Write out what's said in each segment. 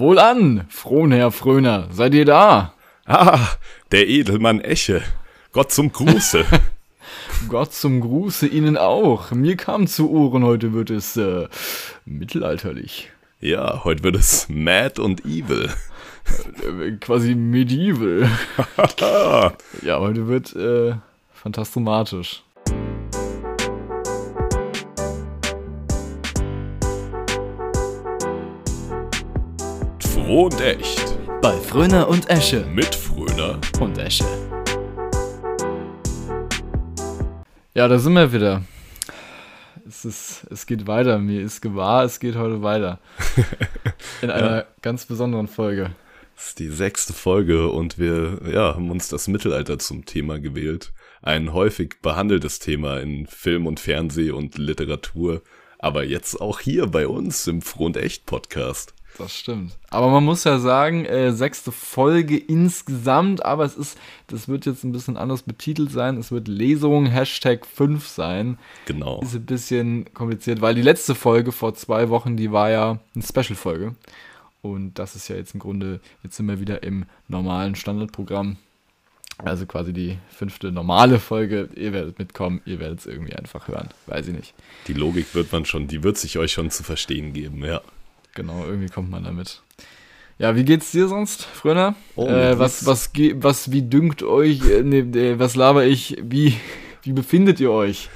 Wohlan, Frohnherr Fröner, seid ihr da? Ah, der Edelmann Esche. Gott zum Gruße. Gott zum Gruße Ihnen auch. Mir kam zu Ohren, heute wird es äh, mittelalterlich. ja, heute wird es mad und evil. Äh, quasi medieval. ja, heute wird äh, fantastomatisch. Froh und echt. Bei Fröner und Esche. Mit Fröner. Und Esche. Ja, da sind wir wieder. Es, ist, es geht weiter. Mir ist gewahr, es geht heute weiter. In einer ganz besonderen Folge. Das ist die sechste Folge und wir ja, haben uns das Mittelalter zum Thema gewählt. Ein häufig behandeltes Thema in Film und Fernseh und Literatur. Aber jetzt auch hier bei uns im Froh und echt Podcast. Das stimmt. Aber man muss ja sagen, äh, sechste Folge insgesamt, aber es ist, das wird jetzt ein bisschen anders betitelt sein. Es wird Lesung Hashtag 5 sein. Genau. Ist ein bisschen kompliziert, weil die letzte Folge vor zwei Wochen, die war ja eine Special-Folge. Und das ist ja jetzt im Grunde, jetzt sind wir wieder im normalen Standardprogramm. Also quasi die fünfte normale Folge. Ihr werdet mitkommen, ihr werdet es irgendwie einfach hören. Weiß ich nicht. Die Logik wird man schon, die wird sich euch schon zu verstehen geben, ja. Genau, irgendwie kommt man damit. Ja, wie geht's dir sonst, Fröner? Oh, äh, was, was, was, wie dünkt euch, äh, nee, äh, was laber ich, wie, wie befindet ihr euch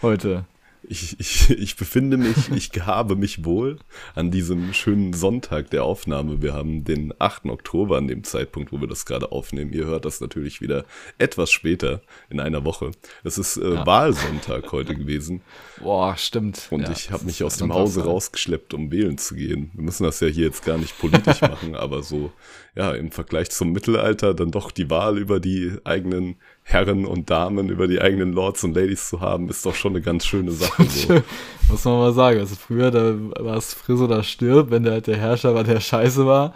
heute? Ich, ich, ich befinde mich, ich habe mich wohl an diesem schönen Sonntag der Aufnahme. Wir haben den 8. Oktober an dem Zeitpunkt, wo wir das gerade aufnehmen. Ihr hört das natürlich wieder etwas später in einer Woche. Es ist äh, Ja. Wahlsonntag heute gewesen Boah, stimmt. und Ja, ich habe mich aus dem Hause rausgeschleppt, um wählen zu gehen. Wir müssen das ja hier jetzt gar nicht politisch machen, aber so, ja, im Vergleich zum Mittelalter dann doch die Wahl über die eigenen Herren und Damen, über die eigenen Lords und Ladies zu haben, ist doch schon eine ganz schöne Sache. So. Muss man mal sagen. Also früher, da war es friss oder stirb, wenn der halt der Herrscher war, der scheiße war,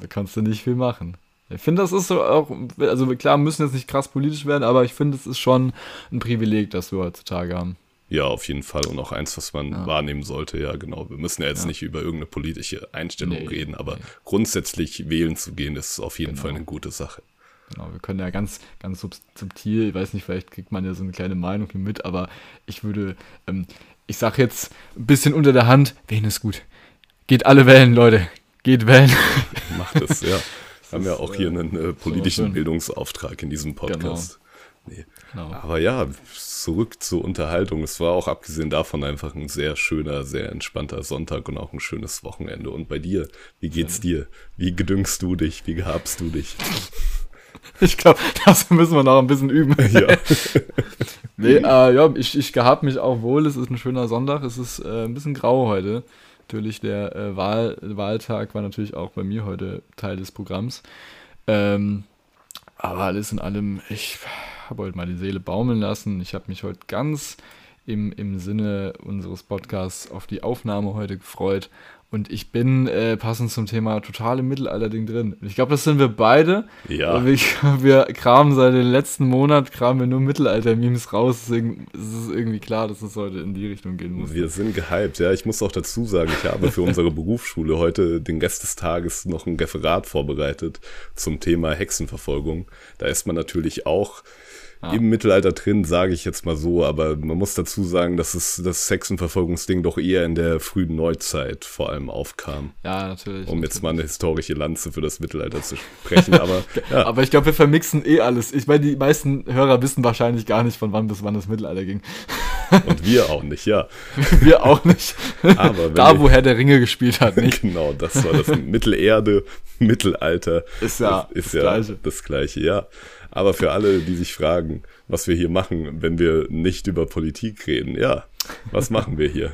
da kannst du nicht viel machen. Ich finde, das ist so auch, also klar, müssen jetzt nicht krass politisch werden, aber ich finde, es ist schon ein Privileg, das wir heutzutage haben. Ja, auf jeden Fall. Und auch eins, was man Ja. wahrnehmen sollte. Ja, genau. Wir müssen ja jetzt Ja. nicht über irgendeine politische Einstellung Nee, reden, aber nee. grundsätzlich wählen zu gehen, ist auf jeden Genau. Fall eine gute Sache. Genau, wir können ja ganz, ganz sub- subtil, ich weiß nicht, vielleicht kriegt man ja so eine kleine Meinung hier mit, aber ich würde, ähm, ich sag jetzt ein bisschen unter der Hand, wählen ist gut. Geht alle wählen, Leute. Geht wählen. Macht es, ja. Wir haben ja auch hier äh, einen äh, politischen schön. Bildungsauftrag in diesem Podcast. Nee. Genau. Aber ja, zurück zur Unterhaltung. Es war auch abgesehen davon einfach ein sehr schöner, sehr entspannter Sonntag und auch ein schönes Wochenende. Und bei dir, wie geht's dir? Wie gedüngst du dich? Wie gehabst du dich? Ich glaube, das müssen wir noch ein bisschen üben. Ja. Nee, äh, ja, ich, ich gehab mich auch wohl. Es ist ein schöner Sonntag. Es ist äh, ein bisschen grau heute. Natürlich, der äh, Wahl, Wahltag war natürlich auch bei mir heute Teil des Programms. Ähm, aber alles in allem, ich habe heute mal die Seele baumeln lassen. Ich habe mich heute ganz im, im Sinne unseres Podcasts auf die Aufnahme heute gefreut. Und ich bin äh, passend zum Thema total im Mittelalter-Ding drin. Ich glaube, das sind wir beide. Ja. Wir, wir kramen seit dem letzten Monat, kramen wir nur Mittelalter-Memes raus. Deswegen ist es irgendwie klar, dass es heute in die Richtung gehen muss. Wir sind gehypt, ja. Ich muss auch dazu sagen, ich habe für unsere Berufsschule heute den Rest des Tages noch ein Referat vorbereitet zum Thema Hexenverfolgung. Da ist man natürlich auch Ah. im Mittelalter drin, sage ich jetzt mal so, aber man muss dazu sagen, dass es das Hexenverfolgungsding doch eher in der frühen Neuzeit vor allem aufkam. Ja, natürlich. Um jetzt natürlich. mal eine historische Lanze für das Mittelalter zu sprechen, aber ja, Aber ich glaube, wir vermixen eh alles. Ich meine, die meisten Hörer wissen wahrscheinlich gar nicht, von wann bis wann das Mittelalter ging. und wir auch nicht, ja. Wir auch nicht. Aber da, wo Herr der Ringe gespielt hat, nicht. Genau, das war das Mittelerde, Mittelalter. Ist ja das, ist das ja Gleiche. das Gleiche, ja. Aber für alle, die sich fragen, was wir hier machen, wenn wir nicht über Politik reden, ja, was machen wir hier?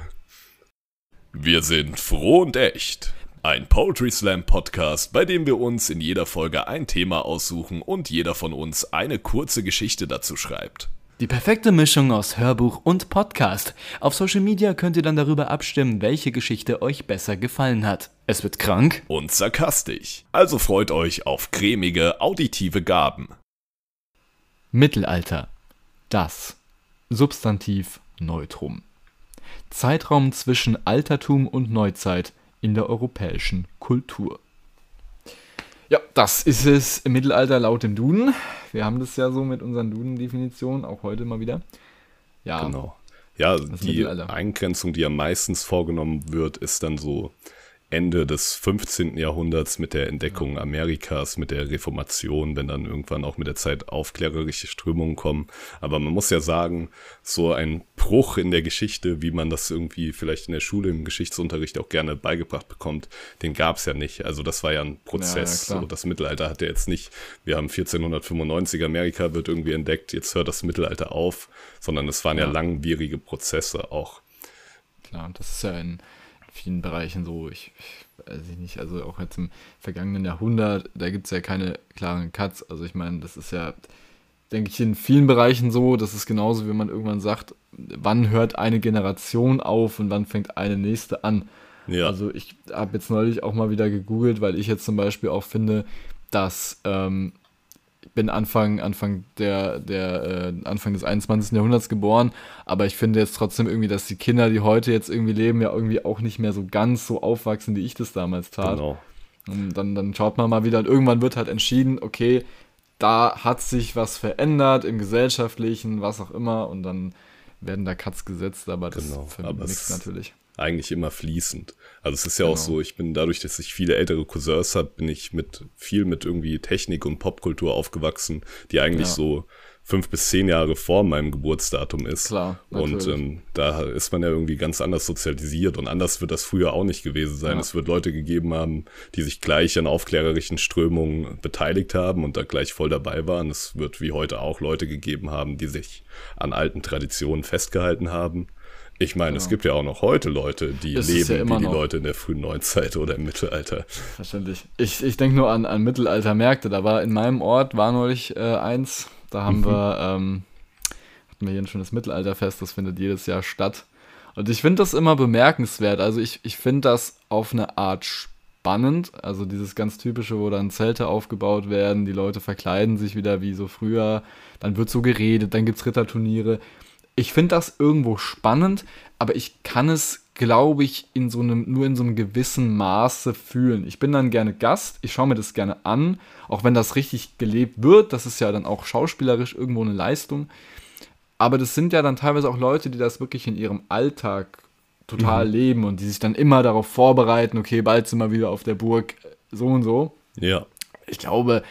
Wir sind froh und echt. Ein Poetry Slam Podcast, bei dem wir uns in jeder Folge ein Thema aussuchen und jeder von uns eine kurze Geschichte dazu schreibt. Die perfekte Mischung aus Hörbuch und Podcast. Auf Social Media könnt ihr dann darüber abstimmen, welche Geschichte euch besser gefallen hat. Es wird krank. Und sarkastisch. Also freut euch auf cremige, auditive Gaben. Mittelalter. Das. Substantiv Neutrum. Zeitraum zwischen Altertum und Neuzeit in der europäischen Kultur. Ja, das ist es im Mittelalter laut dem Duden. Wir haben das ja so mit unseren Duden-Definitionen, auch heute mal wieder. Ja, genau. Ja, die Eingrenzung, die ja meistens vorgenommen wird, ist dann so Ende des 15. Jahrhunderts mit der Entdeckung Amerikas, mit der Reformation, wenn dann irgendwann auch mit der Zeit aufklärerische Strömungen kommen. Aber man muss ja sagen, so ein Bruch in der Geschichte, wie man das irgendwie vielleicht in der Schule im Geschichtsunterricht auch gerne beigebracht bekommt, den gab es ja nicht. Also das war ja ein Prozess. Ja, ja, so, das Mittelalter hat ja jetzt nicht, wir haben 1495, Amerika wird irgendwie entdeckt, jetzt hört das Mittelalter auf, sondern es waren ja, ja langwierige Prozesse auch. Klar, das ist ja ein vielen Bereichen so, ich, ich weiß ich nicht, also auch jetzt im vergangenen Jahrhundert, da gibt es ja keine klaren Cuts. Also ich meine, das ist ja, denke ich, in vielen Bereichen so, das ist genauso, wie man irgendwann sagt, wann hört eine Generation auf und wann fängt eine nächste an. Ja. Also ich habe jetzt neulich auch mal wieder gegoogelt, weil ich jetzt zum Beispiel auch finde, dass ähm, bin Anfang, Anfang, der, der, äh, Anfang des 21. Jahrhunderts geboren, aber ich finde jetzt trotzdem irgendwie, dass die Kinder, die heute jetzt irgendwie leben, ja irgendwie auch nicht mehr so ganz so aufwachsen, wie ich das damals tat. Genau. Und dann, dann schaut man mal wieder und irgendwann wird halt entschieden, okay, da hat sich was verändert im gesellschaftlichen, was auch immer, und dann werden da Cuts gesetzt, aber das genau, vermixt natürlich eigentlich immer fließend. Also es ist ja genau. auch so, ich bin dadurch, dass ich viele ältere Cousins habe, bin ich mit viel mit irgendwie Technik und Popkultur aufgewachsen, die eigentlich ja. so fünf bis zehn Jahre vor meinem Geburtsdatum ist. Klar. Natürlich. Und ähm, da ist man ja irgendwie ganz anders sozialisiert und anders wird das früher auch nicht gewesen sein. Ja. Es wird Leute gegeben haben, die sich gleich an aufklärerischen Strömungen beteiligt haben und da gleich voll dabei waren. Es wird wie heute auch Leute gegeben haben, die sich an alten Traditionen festgehalten haben. Ich meine, genau. es gibt ja auch noch heute Leute, die es leben ja wie die noch. Leute in der frühen Neuzeit oder im Mittelalter. Verständlich. Ich, ich denke nur an, an Mittelaltermärkte. Da war in meinem Ort, war neulich äh, eins, da haben mhm. wir, ähm, hatten wir hier ein schönes Mittelalterfest, das findet jedes Jahr statt. Und ich finde das immer bemerkenswert. Also ich, ich finde das auf eine Art spannend. Also dieses ganz typische, wo dann Zelte aufgebaut werden, die Leute verkleiden sich wieder wie so früher, dann wird so geredet, dann gibt es Ritterturniere ich finde das irgendwo spannend, aber ich kann es, glaube ich, in so einem, nur in so einem gewissen Maße fühlen. Ich bin dann gerne Gast, ich schaue mir das gerne an, auch wenn das richtig gelebt wird. Das ist ja dann auch schauspielerisch irgendwo eine Leistung. Aber das sind ja dann teilweise auch Leute, die das wirklich in ihrem Alltag total mhm. leben und die sich dann immer darauf vorbereiten, okay, bald sind wir wieder auf der Burg, so und so. Ja. Ich glaube,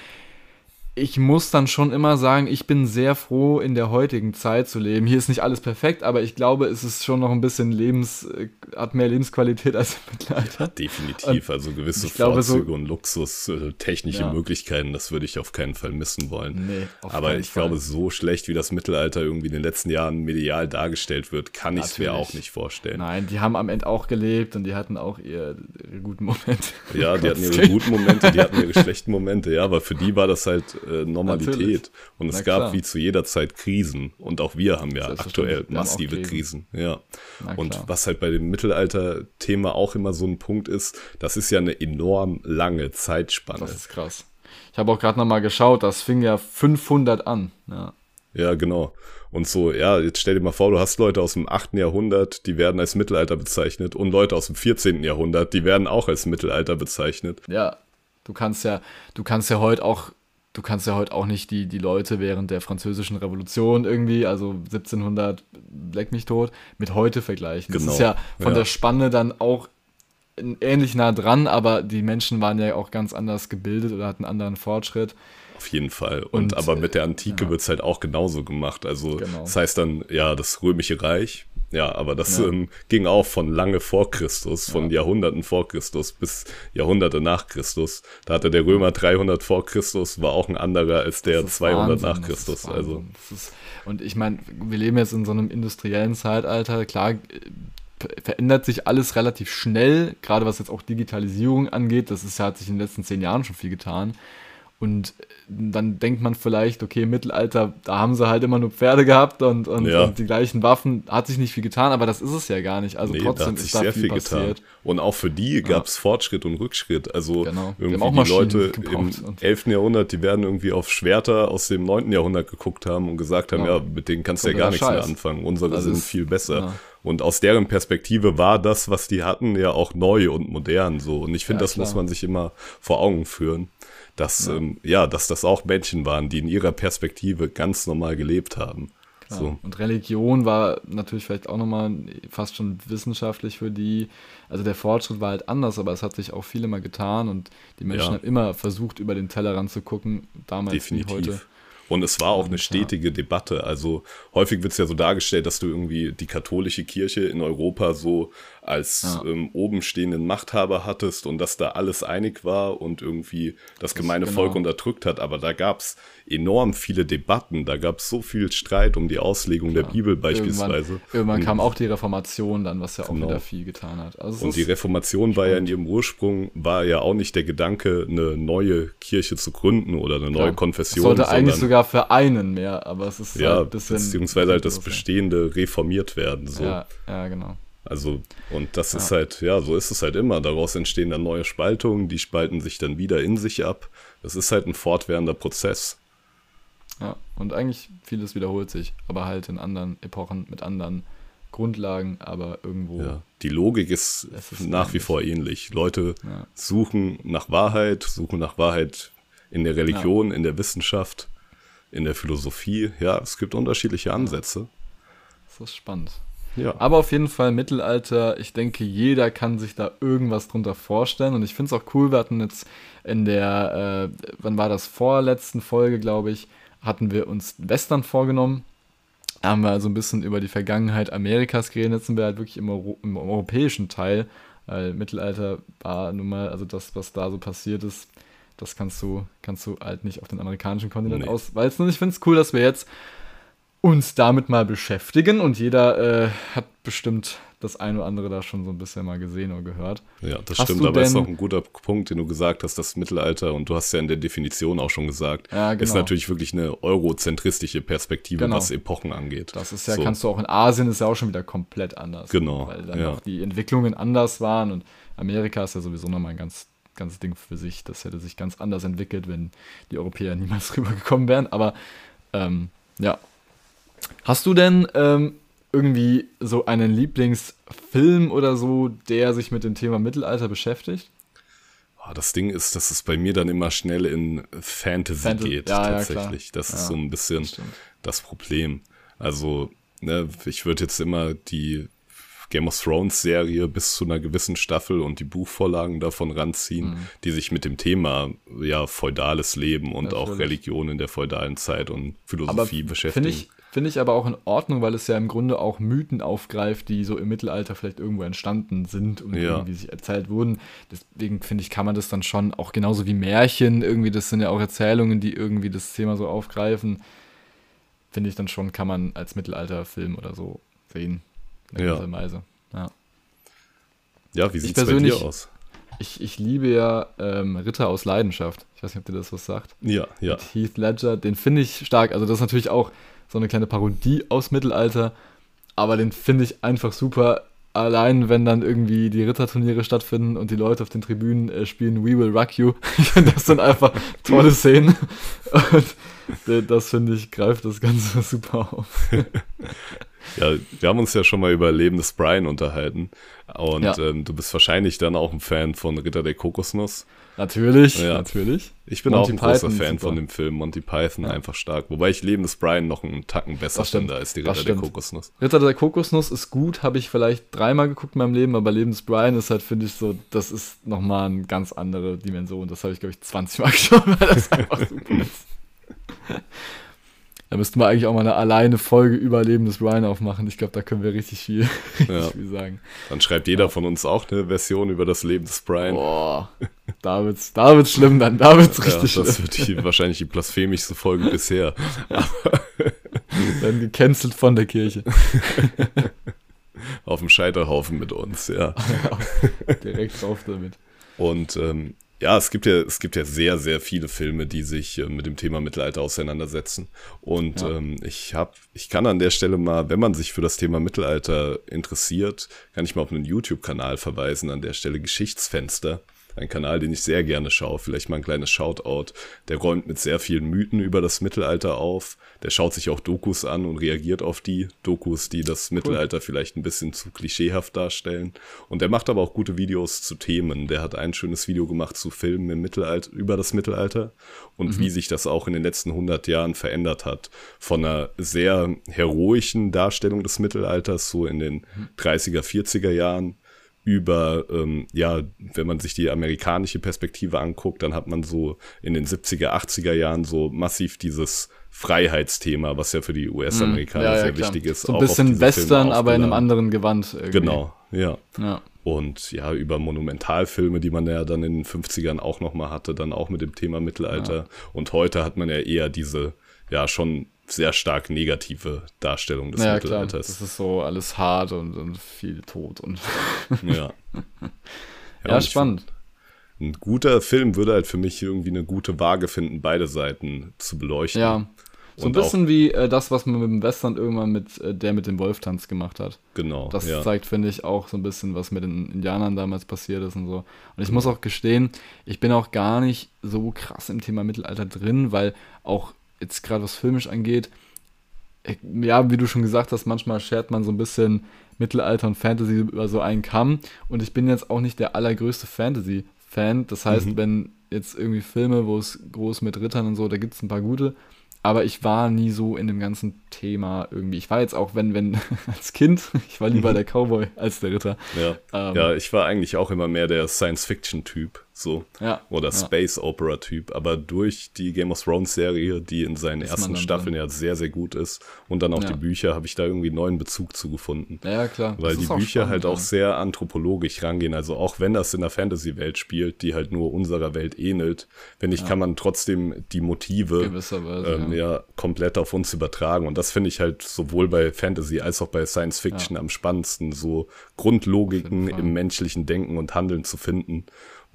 ich muss dann schon immer sagen, ich bin sehr froh, in der heutigen Zeit zu leben. Hier ist nicht alles perfekt, aber ich glaube, es ist schon noch ein bisschen Lebens, äh, hat mehr Lebensqualität als im Mittelalter. Ja, definitiv. Und also gewisse Vorzüge so, und Luxus, äh, technische ja. Möglichkeiten, das würde ich auf keinen Fall missen wollen. Nee, aber ich Fall. glaube, so schlecht wie das Mittelalter irgendwie in den letzten Jahren medial dargestellt wird, kann ich es mir auch nicht vorstellen. Nein, die haben am Ende auch gelebt und die hatten auch ihre, ihre guten Momente. Ja, die hatten ihre guten Momente, die hatten ihre schlechten Momente, ja, aber für die war das halt äh, Normalität. Natürlich. Und es Na, gab klar. wie zu jeder Zeit Krisen. Und auch wir haben ja aktuell massive Krisen. Ja. Und was halt bei dem Mittelalter-Thema auch immer so ein Punkt ist, das ist ja eine enorm lange Zeitspanne. Das ist krass. Ich habe auch gerade nochmal geschaut, das fing ja 500 an. Ja. Ja, genau. Und so, ja, jetzt stell dir mal vor, du hast Leute aus dem 8. Jahrhundert, die werden als Mittelalter bezeichnet und Leute aus dem 14. Jahrhundert, die werden auch als Mittelalter bezeichnet. Ja, du kannst ja, du kannst ja heute auch du kannst ja heute auch nicht die, die Leute während der französischen Revolution irgendwie, also 1700, leck mich tot, mit heute vergleichen. Genau. Das ist ja von ja. der Spanne dann auch ähnlich nah dran, aber die Menschen waren ja auch ganz anders gebildet oder hatten einen anderen Fortschritt. Auf jeden Fall. Und, Und aber mit der Antike ja. wird es halt auch genauso gemacht. Also genau. das heißt dann, ja, das Römische Reich, ja, aber das ja. Ähm, ging auch von lange vor Christus, von ja. Jahrhunderten vor Christus bis Jahrhunderte nach Christus. Da hatte der Römer 300 vor Christus, war auch ein anderer als der 200 Wahnsinn, nach Christus. Also. Ist, und ich meine, wir leben jetzt in so einem industriellen Zeitalter. Klar, äh, verändert sich alles relativ schnell, gerade was jetzt auch Digitalisierung angeht. Das ist, hat sich in den letzten zehn Jahren schon viel getan. Und dann denkt man vielleicht, okay, im Mittelalter, da haben sie halt immer nur Pferde gehabt und, und, ja. und, die gleichen Waffen, hat sich nicht viel getan, aber das ist es ja gar nicht. Also nee, trotzdem da ist da viel, viel passiert. Getan. Und auch für die gab es ja. Fortschritt und Rückschritt. Also genau. irgendwie die Leute im 11. Jahrhundert, die werden irgendwie auf Schwerter aus dem 9. Jahrhundert geguckt haben und gesagt haben, genau. ja, mit denen kannst du ja gar nichts Scheiß. mehr anfangen. Unsere das sind ist, viel besser. Und aus deren Perspektive war das, was die hatten, ja auch neu und modern so. Und ich finde, Ja, das klar. muss man sich immer vor Augen führen, dass, Ja. Ähm, ja, dass das auch Menschen waren, die in ihrer Perspektive ganz normal gelebt haben. Klar. So. Und Religion war natürlich vielleicht auch nochmal fast schon wissenschaftlich für die. Also der Fortschritt war halt anders, aber es hat sich auch viel immer getan und die Menschen Ja. haben immer versucht, über den Tellerrand zu gucken, damals wie heute. Und es war auch eine stetige Debatte. Also häufig wird es ja so dargestellt, dass du irgendwie die katholische Kirche in Europa so als Ja. ähm, oben stehenden Machthaber hattest und dass da alles einig war und irgendwie das gemeine genau. Volk unterdrückt hat. Aber da gab es enorm viele Debatten. Da gab es so viel Streit um die Auslegung der Bibel beispielsweise. Irgendwann, irgendwann Und- kam auch die Reformation dann, was ja auch Genau. wieder viel getan hat. Also Und die Reformation war ja in ihrem Ursprung, war ja auch nicht der Gedanke, eine neue Kirche zu gründen oder eine neue klar, Konfession. es sollte eigentlich sogar vereinen mehr, aber es ist ja, halt ein bisschen. beziehungsweise halt das Bestehende reformiert werden. So. Ja, ja, genau. Also, und das ist halt, ja, so ist es halt immer. Daraus entstehen dann neue Spaltungen, die spalten sich dann wieder in sich ab. Das ist halt ein fortwährender Prozess. Ja, und eigentlich vieles wiederholt sich, aber halt in anderen Epochen mit anderen Grundlagen, aber irgendwo. Ja. Die Logik ist, ist nach wie ähnlich. vor ähnlich. Leute Ja. suchen nach Wahrheit, suchen nach Wahrheit in der Religion, in der Wissenschaft, in der Philosophie. Ja, es gibt unterschiedliche Ansätze. Das ist spannend. Ja. Aber auf jeden Fall Mittelalter, ich denke, jeder kann sich da irgendwas drunter vorstellen. Und ich finde es auch cool, wir hatten jetzt in der, äh, wann war das, vorletzten Folge, glaube ich, hatten wir uns Western vorgenommen. Da haben wir also ein bisschen über die Vergangenheit Amerikas geredet. Jetzt sind wir halt wirklich im, Euro im europäischen Teil. Weil Mittelalter war nun mal, also das, was da so passiert ist, das kannst du, kannst du halt nicht auf den amerikanischen Kontinent Nee. auswalzen. Und ich finde es cool, dass wir jetzt uns damit mal beschäftigen und jeder äh, hat bestimmt das ein oder andere da schon so ein bisschen mal gesehen oder gehört. Ja, das Hast stimmt, aber ist denn- auch ein guter Punkt, den du gesagt hast, das Mittelalter, und du hast ja in der Definition auch schon gesagt, Ja, ist genau. natürlich wirklich eine eurozentristische Perspektive, Genau. was Epochen angeht. Das ist ja, So. kannst du auch in Asien ist ja auch schon wieder komplett anders. Genau, Weil dann ja. auch die Entwicklungen anders waren und Amerika ist ja sowieso nochmal ein ganz, ganz Ding für sich. Das hätte sich ganz anders entwickelt, wenn die Europäer niemals rübergekommen wären. Aber ähm, ja. Hast du denn ähm, irgendwie so einen Lieblingsfilm oder so, der sich mit dem Thema Mittelalter beschäftigt? Ah, Das Ding ist, dass es bei mir dann immer schnell in Fantasy Fantasy- geht, ja, ja, tatsächlich. das ist Ja, so ein bisschen das stimmt. das Problem. Also, ne, ich würde jetzt immer die Game of Thrones Serie bis zu einer gewissen Staffel und die Buchvorlagen davon ranziehen, Mhm. die sich mit dem Thema ja feudales Leben und auch Natürlich. Religion in der feudalen Zeit und Aber Philosophie finde beschäftigen. ich, finde ich aber auch in Ordnung, weil es ja im Grunde auch Mythen aufgreift, die so im Mittelalter vielleicht irgendwo entstanden sind und Ja. irgendwie sich erzählt wurden. Deswegen finde ich, kann man das dann schon auch genauso wie Märchen, irgendwie, das sind ja auch Erzählungen, die irgendwie das Thema so aufgreifen. Finde ich dann schon, kann man als Mittelalterfilm oder so sehen. In Ja. gewisser Weise. Ja. ja, wie ich sieht's bei dir aus? Ich, ich liebe ja ähm, Ritter aus Leidenschaft. Ich weiß nicht, ob dir das was sagt. Ja, ja. mit Heath Ledger, den finde ich stark. Also das ist natürlich auch so eine kleine Parodie aus Mittelalter, aber den finde ich einfach super. Allein wenn dann irgendwie die Ritterturniere stattfinden und die Leute auf den Tribünen äh, spielen We Will Rock You, das sind einfach tolle Szenen. Und äh, das finde ich greift das Ganze super auf. Ja, wir haben uns ja schon mal über Leben des Brian unterhalten. Und Ja. ähm, du bist wahrscheinlich dann auch ein Fan von Ritter der Kokosnuss. Natürlich, Ja. natürlich. Ich bin Monty auch ein großer Fan super. von dem Film. Monty Python Ja. einfach stark. Wobei ich Leben des Brian noch einen Tacken besser finde als die Ritter der. Kokosnuss. Ritter der Kokosnuss ist gut, habe ich vielleicht dreimal geguckt in meinem Leben, aber Leben des Brian ist halt, finde ich, so, das ist nochmal eine ganz andere Dimension. Das habe ich, glaube ich, 20 Mal geschaut, weil das einfach super ist. Da müssten wir eigentlich auch mal eine alleine Folge über Leben des Brian aufmachen. Ich glaube, da können wir richtig viel, richtig Ja. viel sagen. Dann schreibt jeder von uns auch eine Version über das Leben des Brian. Boah, da wird's, da wird's schlimm dann, da wird's ja, richtig das schlimm. wird die, wahrscheinlich die blasphemischste Folge bisher. Dann gecancelt von der Kirche. Auf dem Scheiterhaufen mit uns, ja. Direkt drauf damit. Und ähm, ja, es gibt ja, es gibt ja sehr, sehr viele Filme, die sich äh, mit dem Thema Mittelalter auseinandersetzen. Und Ja. ähm, ich habe, ich kann an der Stelle mal, wenn man sich für das Thema Mittelalter interessiert, kann ich mal auf einen YouTube-Kanal verweisen, an der Stelle Geschichtsfenster. Ein Kanal, den ich sehr gerne schaue. Vielleicht mal ein kleines Shoutout. Der räumt mit sehr vielen Mythen über das Mittelalter auf. Der schaut sich auch Dokus an und reagiert auf die Dokus, die das cool. Mittelalter vielleicht ein bisschen zu klischeehaft darstellen. Und der macht aber auch gute Videos zu Themen. Der hat ein schönes Video gemacht zu Filmen im Mittelalter, über das Mittelalter und mhm. wie sich das auch in den letzten 100 Jahren verändert hat. Von einer sehr heroischen Darstellung des Mittelalters, so in den 30er, 40er Jahren, über, ähm, ja, wenn man sich die amerikanische Perspektive anguckt, dann hat man so in den 70er, 80er Jahren so massiv dieses Freiheitsthema, was ja für die US-Amerikaner mhm. ja, ja, sehr klar. wichtig ist. So ein bisschen Western, aber in einem anderen Gewand. Irgendwie. Genau, ja. ja. Und ja, über Monumentalfilme, die man ja dann in den 50ern auch nochmal hatte, dann auch mit dem Thema Mittelalter. Und heute hat man ja eher diese, ja, schon sehr stark negative Darstellung des ja, Mittelalters. Klar. Das ist so alles hart und, und viel Tod und. ja. Ja, ja spannend. Find, ein guter Film würde halt für mich irgendwie eine gute Waage finden, beide Seiten zu beleuchten. Ja. So ein bisschen wie äh, das, was man mit dem Western irgendwann mit äh, der mit dem Wolftanz gemacht hat. Genau. Das ja. zeigt, finde ich, auch so ein bisschen, was mit den Indianern damals passiert ist und so. Und ich muss auch gestehen, ich bin auch gar nicht so krass im Thema Mittelalter drin, weil auch jetzt gerade was filmisch angeht, äh, ja, wie du schon gesagt hast, manchmal schert man so ein bisschen Mittelalter und Fantasy über so einen Kamm. Und ich bin jetzt auch nicht der allergrößte Fantasy-Fan. Das heißt, mhm. wenn jetzt irgendwie Filme, wo es groß mit Rittern und so, da gibt es ein paar gute. Aber ich war nie so in dem ganzen Thema irgendwie. Ich war jetzt auch, wenn, wenn, als Kind, ich war lieber mhm. der Cowboy als der Ritter. Ja. Ähm, ja, ich war eigentlich auch immer mehr der Science-Fiction-Typ so. Ja. Oder Space Opera Typ. Aber durch die Game of Thrones Serie, die in seinen ist ersten Staffeln drin. ja sehr, sehr gut ist und dann auch die Bücher, habe ich da irgendwie neuen Bezug zu gefunden. Ja, klar. Weil die Bücher spannend, halt auch sehr anthropologisch rangehen. Also auch wenn das in der Fantasy-Welt spielt, die halt nur unserer Welt ähnelt, finde ich, kann man trotzdem die Motive ähm, ja. komplett auf uns übertragen. Und das finde ich halt sowohl bei Fantasy als auch bei Science Fiction am spannendsten, so Grundlogiken im menschlichen Denken und Handeln zu finden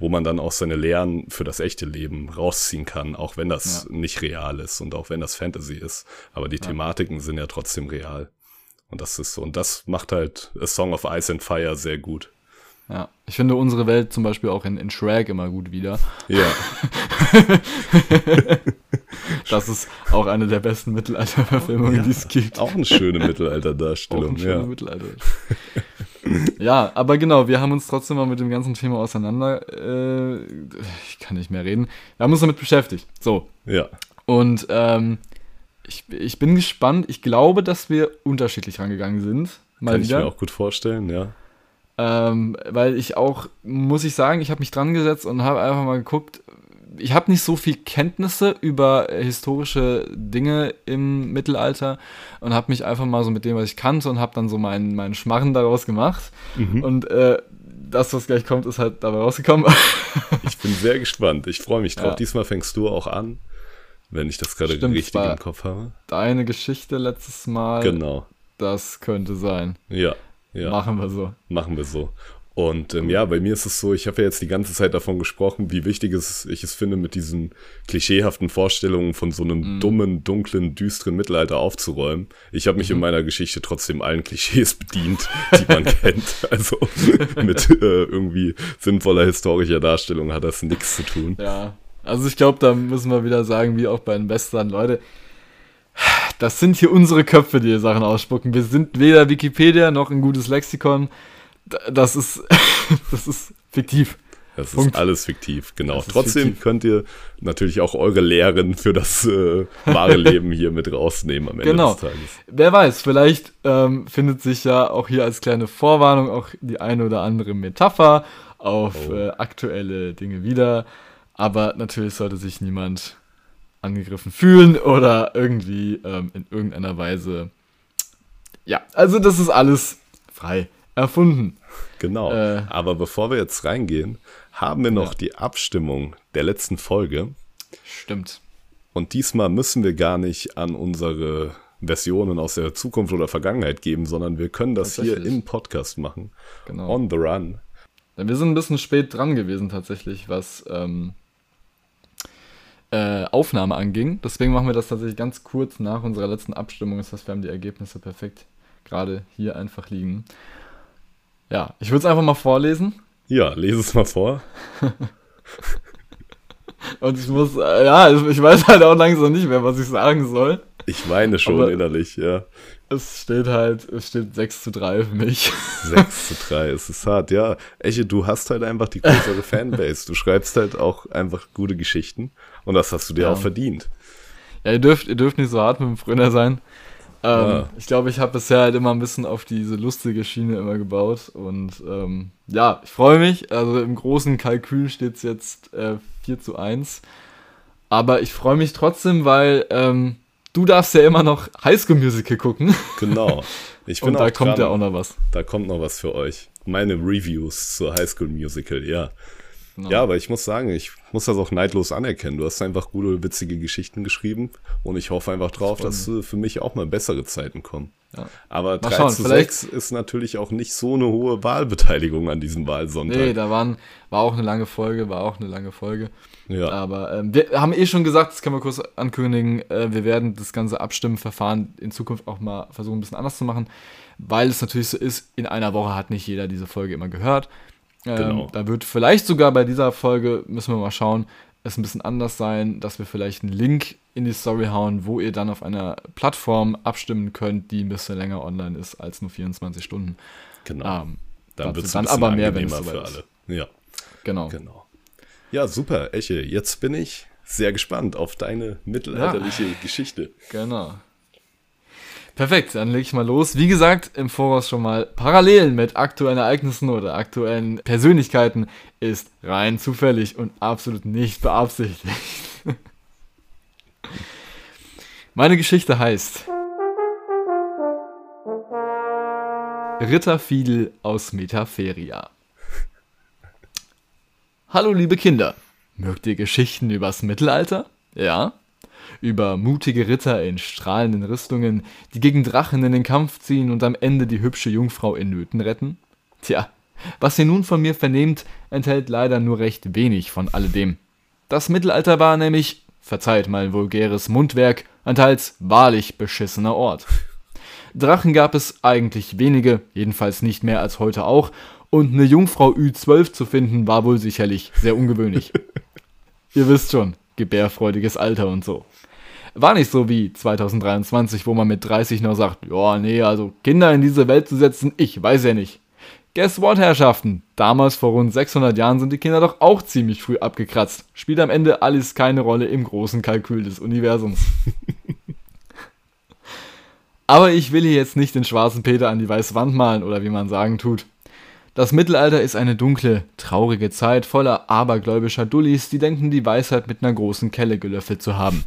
wo man dann auch seine Lehren für das echte Leben rausziehen kann, auch wenn das ja. nicht real ist und auch wenn das Fantasy ist. Aber die ja. Thematiken sind ja trotzdem real. Und das ist so, und das macht halt A Song of Ice and Fire sehr gut. Ja, ich finde unsere Welt zum Beispiel auch in, in Shrek immer gut wieder. Ja. das ist auch eine der besten Mittelalterverfilmungen, ja, die es gibt. Auch eine schöne Mittelalterdarstellung. Auch eine schöne ja. Mittelalter. Ja, aber genau, wir haben uns trotzdem mal mit dem ganzen Thema auseinander. Äh, ich kann nicht mehr reden. Wir haben uns damit beschäftigt. So. Ja. Und ähm, ich, ich bin gespannt. Ich glaube, dass wir unterschiedlich rangegangen sind. Mal kann wieder. ich mir auch gut vorstellen, ja. Ähm, weil ich auch, muss ich sagen, ich habe mich dran gesetzt und habe einfach mal geguckt, ich habe nicht so viel Kenntnisse über historische Dinge im Mittelalter und habe mich einfach mal so mit dem, was ich kannte und habe dann so meinen, meinen Schmarren daraus gemacht. Mhm. Und äh, das, was gleich kommt, ist halt dabei rausgekommen. ich bin sehr gespannt. Ich freue mich drauf. Ja. Diesmal fängst du auch an, wenn ich das gerade richtig im Kopf habe. Deine Geschichte letztes Mal. Genau. Das könnte sein. Ja. Ja. Machen wir so. Machen wir so. Und ähm, ja, bei mir ist es so, ich habe ja jetzt die ganze Zeit davon gesprochen, wie wichtig es, ich es finde, mit diesen klischeehaften Vorstellungen von so einem mhm. dummen, dunklen, düsteren Mittelalter aufzuräumen. Ich habe mich mhm. in meiner Geschichte trotzdem allen Klischees bedient, die man kennt. Also mit äh, irgendwie sinnvoller historischer Darstellung hat das nichts zu tun. Ja, also ich glaube, da müssen wir wieder sagen, wie auch bei den Western, Leute, das sind hier unsere Köpfe, die hier Sachen ausspucken. Wir sind weder Wikipedia noch ein gutes Lexikon das ist, das ist fiktiv. Das Punkt. ist alles fiktiv, genau. Trotzdem fiktiv. könnt ihr natürlich auch eure Lehren für das äh, wahre Leben hier mit rausnehmen am Ende genau. des Tages. Wer weiß, vielleicht ähm, findet sich ja auch hier als kleine Vorwarnung auch die eine oder andere Metapher auf oh. äh, aktuelle Dinge wieder. Aber natürlich sollte sich niemand angegriffen fühlen oder irgendwie ähm, in irgendeiner Weise. Ja, also das ist alles frei erfunden. Genau. Äh, Aber bevor wir jetzt reingehen, haben wir noch ja. die Abstimmung der letzten Folge. Stimmt. Und diesmal müssen wir gar nicht an unsere Versionen aus der Zukunft oder Vergangenheit geben, sondern wir können das hier im Podcast machen. Genau. On the run. Wir sind ein bisschen spät dran gewesen tatsächlich, was ähm, äh, Aufnahme anging. Deswegen machen wir das tatsächlich ganz kurz nach unserer letzten Abstimmung. Das heißt, wir haben die Ergebnisse perfekt gerade hier einfach liegen. Ja, ich würde es einfach mal vorlesen. Ja, lese es mal vor. Und ich muss, äh, ja, ich weiß halt auch langsam nicht mehr, was ich sagen soll. Ich weine schon Aber- innerlich, ja. Es steht halt, es steht 6 zu 3 für mich. 6 zu 3, es ist hart, ja. Eche, du hast halt einfach die größere Fanbase. Du schreibst halt auch einfach gute Geschichten und das hast du dir Ja. auch verdient. Ja, ihr dürft, ihr dürft nicht so hart mit dem Fröner sein. Ähm, Ja. Ich glaube, ich habe bisher halt immer ein bisschen auf diese lustige Schiene immer gebaut. Und ähm, ja, ich freue mich. Also im großen Kalkül steht es jetzt äh, 4 zu 1. Aber ich freue mich trotzdem, weil ähm, du darfst ja immer noch Highschool Musical gucken. Genau. Ich bin Und da kommt dran. ja auch noch was. Da kommt noch was für euch. Meine Reviews zur High School Musical, ja. Genau. Ja, aber ich muss sagen, ich muss das auch neidlos anerkennen. Du hast einfach gute, witzige Geschichten geschrieben und ich hoffe einfach drauf, dass für mich auch mal bessere Zeiten kommen. Ja. Aber Mal 3 schauen, zu vielleicht- 6 ist natürlich auch nicht so eine hohe Wahlbeteiligung an diesem Wahlsonntag. Nee, da waren, war auch eine lange Folge, war auch eine lange Folge. ja. Aber ähm, wir haben eh schon gesagt, das können wir kurz ankündigen, äh, wir werden das ganze Abstimmenverfahren in Zukunft auch mal versuchen, ein bisschen anders zu machen, weil es natürlich so ist, in einer Woche hat nicht jeder diese Folge immer gehört. Ähm, Genau. Da wird vielleicht sogar bei dieser Folge, müssen wir mal schauen, es ein bisschen anders sein, dass wir vielleicht einen Link in die Story hauen, wo ihr dann auf einer Plattform abstimmen könnt, die ein bisschen länger online ist als nur 24 Stunden. genau. Ähm, dann wird es dann aber mehr, wenn es für alle. Ja, Genau. genau. Ja, super, Eche. Jetzt bin ich sehr gespannt auf deine mittelalterliche Geschichte. Genau. Perfekt, dann lege ich mal los. Wie gesagt, im Voraus schon mal Parallelen mit aktuellen Ereignissen oder aktuellen Persönlichkeiten ist rein zufällig und absolut nicht beabsichtigt. Meine Geschichte heißt Ritter Fiedel aus Metaferia. Hallo liebe Kinder, mögt ihr Geschichten übers Mittelalter? Ja? Über mutige Ritter in strahlenden Rüstungen, die gegen Drachen in den Kampf ziehen und am Ende die hübsche Jungfrau in Nöten retten? Tja, was ihr nun von mir vernehmt, enthält leider nur recht wenig von alledem. Das Mittelalter war nämlich, verzeiht mein vulgäres Mundwerk, ein teils wahrlich beschissener Ort. Drachen gab es eigentlich wenige, jedenfalls nicht mehr als heute auch, und eine Jungfrau Ü12 zu finden war wohl sicherlich sehr ungewöhnlich. Ihr wisst schon, gebärfreudiges Alter und so. War nicht so wie 2023, wo man mit 30 noch sagt, ja, nee, also Kinder in diese Welt zu setzen, ich weiß ja nicht. Guess what, Herrschaften? Damals vor rund 600 Jahren sind die Kinder doch auch ziemlich früh abgekratzt. Spielt am Ende alles keine Rolle im großen Kalkül des Universums. Aber ich will hier jetzt nicht den schwarzen Peter an die weiße Wand malen oder wie man sagen tut. Das Mittelalter ist eine dunkle, traurige Zeit voller abergläubischer Dullis, die denken, die Weisheit mit einer großen Kelle gelöffelt zu haben.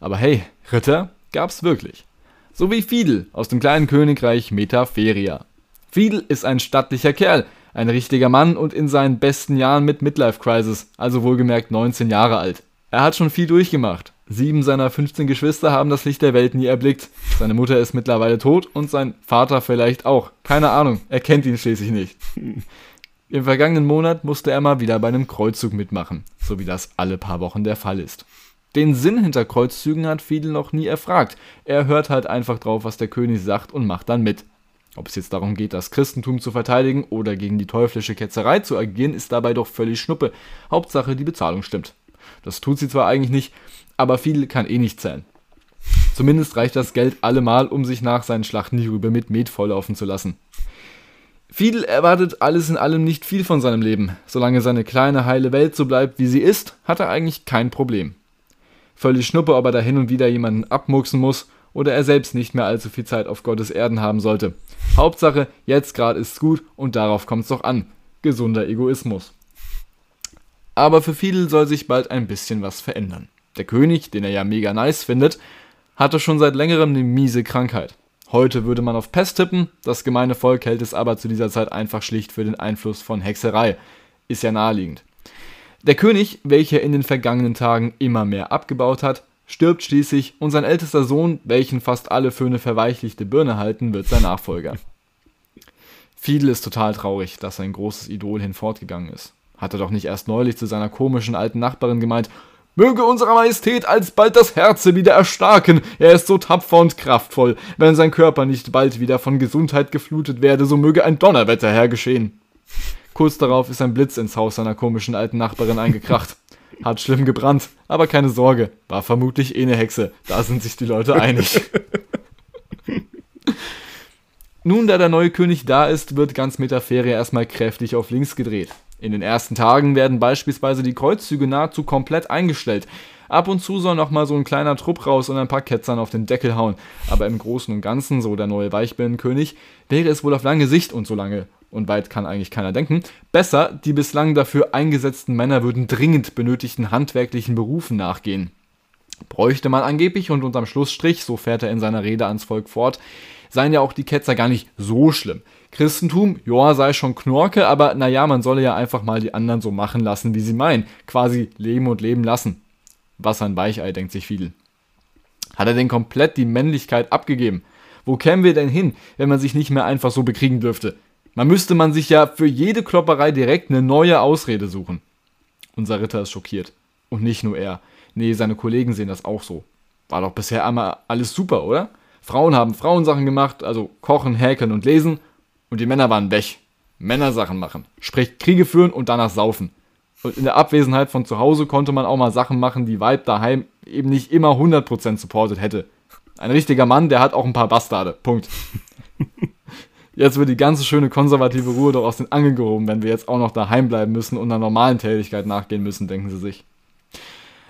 Aber hey, Ritter gab's wirklich. So wie Fiedel aus dem kleinen Königreich Metaferia. Fiedel ist ein stattlicher Kerl, ein richtiger Mann und in seinen besten Jahren mit Midlife Crisis, also wohlgemerkt 19 Jahre alt. Er hat schon viel durchgemacht. Sieben seiner 15 Geschwister haben das Licht der Welt nie erblickt. Seine Mutter ist mittlerweile tot und sein Vater vielleicht auch. Keine Ahnung, er kennt ihn schließlich nicht. Im vergangenen Monat musste er mal wieder bei einem Kreuzzug mitmachen, so wie das alle paar Wochen der Fall ist. Den Sinn hinter Kreuzzügen hat Fiedel noch nie erfragt. Er hört halt einfach drauf, was der König sagt und macht dann mit. Ob es jetzt darum geht, das Christentum zu verteidigen oder gegen die teuflische Ketzerei zu agieren, ist dabei doch völlig Schnuppe. Hauptsache, die Bezahlung stimmt. Das tut sie zwar eigentlich nicht, aber Fiedel kann eh nicht zählen. Zumindest reicht das Geld allemal, um sich nach seinen Schlachten die Rübe mit Met volllaufen zu lassen. Fiedel erwartet alles in allem nicht viel von seinem Leben. Solange seine kleine heile Welt so bleibt, wie sie ist, hat er eigentlich kein Problem. Völlig schnuppe, ob er da hin und wieder jemanden abmucksen muss oder er selbst nicht mehr allzu viel Zeit auf Gottes Erden haben sollte. Hauptsache, jetzt gerade ist's gut und darauf kommt's doch an. Gesunder Egoismus. Aber für Fiedel soll sich bald ein bisschen was verändern. Der König, den er ja mega nice findet, hatte schon seit längerem eine miese Krankheit. Heute würde man auf Pest tippen, das gemeine Volk hält es aber zu dieser Zeit einfach schlicht für den Einfluss von Hexerei. Ist ja naheliegend. Der König, welcher in den vergangenen Tagen immer mehr abgebaut hat, stirbt schließlich und sein ältester Sohn, welchen fast alle für eine verweichlichte Birne halten, wird sein Nachfolger. Fiedel ist total traurig, dass sein großes Idol hinfortgegangen ist. Hat er doch nicht erst neulich zu seiner komischen alten Nachbarin gemeint, Möge unserer Majestät alsbald das Herze wieder erstarken. Er ist so tapfer und kraftvoll. Wenn sein Körper nicht bald wieder von Gesundheit geflutet werde, so möge ein Donnerwetter hergeschehen. Kurz darauf ist ein Blitz ins Haus seiner komischen alten Nachbarin eingekracht. Hat schlimm gebrannt, aber keine Sorge, war vermutlich eh eine Hexe. Da sind sich die Leute einig. Nun, da der neue König da ist, wird ganz Metaferia erstmal kräftig auf links gedreht. In den ersten Tagen werden beispielsweise die Kreuzzüge nahezu komplett eingestellt. Ab und zu soll noch mal so ein kleiner Trupp raus und ein paar Ketzern auf den Deckel hauen. Aber im Großen und Ganzen, so der neue Weichbirnenkönig, wäre es wohl auf lange Sicht und so lange, und weit kann eigentlich keiner denken, besser, die bislang dafür eingesetzten Männer würden dringend benötigten handwerklichen Berufen nachgehen. Bräuchte man angeblich und unterm Schlussstrich, so fährt er in seiner Rede ans Volk fort, seien ja auch die Ketzer gar nicht so schlimm. Christentum, ja, sei schon Knorke, aber naja, man solle ja einfach mal die anderen so machen lassen, wie sie meinen. Quasi leben und leben lassen. Was ein Weichei, denkt sich Fiedel. Hat er denn komplett die Männlichkeit abgegeben? Wo kämen wir denn hin, wenn man sich nicht mehr einfach so bekriegen dürfte? Man müsste man sich ja für jede Klopperei direkt eine neue Ausrede suchen. Unser Ritter ist schockiert. Und nicht nur er. Nee, seine Kollegen sehen das auch so. War doch bisher einmal alles super, oder? Frauen haben Frauensachen gemacht, also kochen, häkeln und lesen. Und die Männer waren weg. Männersachen machen. Sprich Kriege führen und danach saufen. Und in der Abwesenheit von zu Hause konnte man auch mal Sachen machen, die Weib daheim eben nicht immer 100% supportet hätte. Ein richtiger Mann, der hat auch ein paar Bastarde. Punkt. Jetzt wird die ganze schöne konservative Ruhe doch aus den Angeln gehoben, wenn wir jetzt auch noch daheim bleiben müssen und einer normalen Tätigkeit nachgehen müssen, denken sie sich.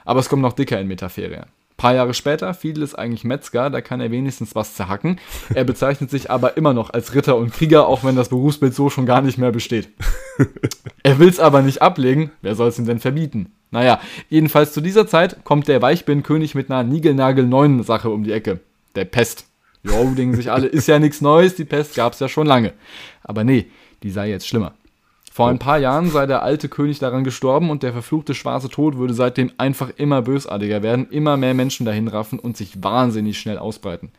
Aber es kommt noch dicker in Metaferia paar Jahre später, Fiedel ist eigentlich Metzger, da kann er wenigstens was zerhacken. Er bezeichnet sich aber immer noch als Ritter und Krieger, auch wenn das Berufsbild so schon gar nicht mehr besteht. er will es aber nicht ablegen, wer soll es ihm denn verbieten? Naja, jedenfalls zu dieser Zeit kommt der Weichbirnenkönig mit einer niegelnagelneuen Sache um die Ecke. Der Pest. Jo, denken sich alle, ist ja nichts Neues, die Pest gab's ja schon lange. Aber nee, die sei jetzt schlimmer. Vor ein paar Jahren sei der alte König daran gestorben und der verfluchte schwarze Tod würde seitdem einfach immer bösartiger werden, immer mehr Menschen dahin raffen und sich wahnsinnig schnell ausbreiten.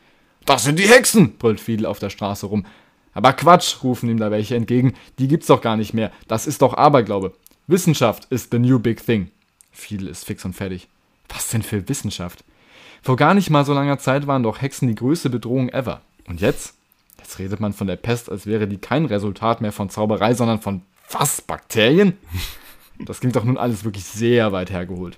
Das sind die Hexen, brüllt Fiedel auf der Straße rum. Aber Quatsch, rufen ihm da welche entgegen, die gibt's doch gar nicht mehr. Das ist doch Aberglaube. Wissenschaft ist the new big thing. Fiedel ist fix und fertig. Was denn für Wissenschaft? Vor gar nicht mal so langer Zeit waren doch Hexen die größte Bedrohung ever. Und jetzt? Jetzt redet man von der Pest, als wäre die kein Resultat mehr von Zauberei, sondern von was? Bakterien? Das klingt doch nun alles wirklich sehr weit hergeholt.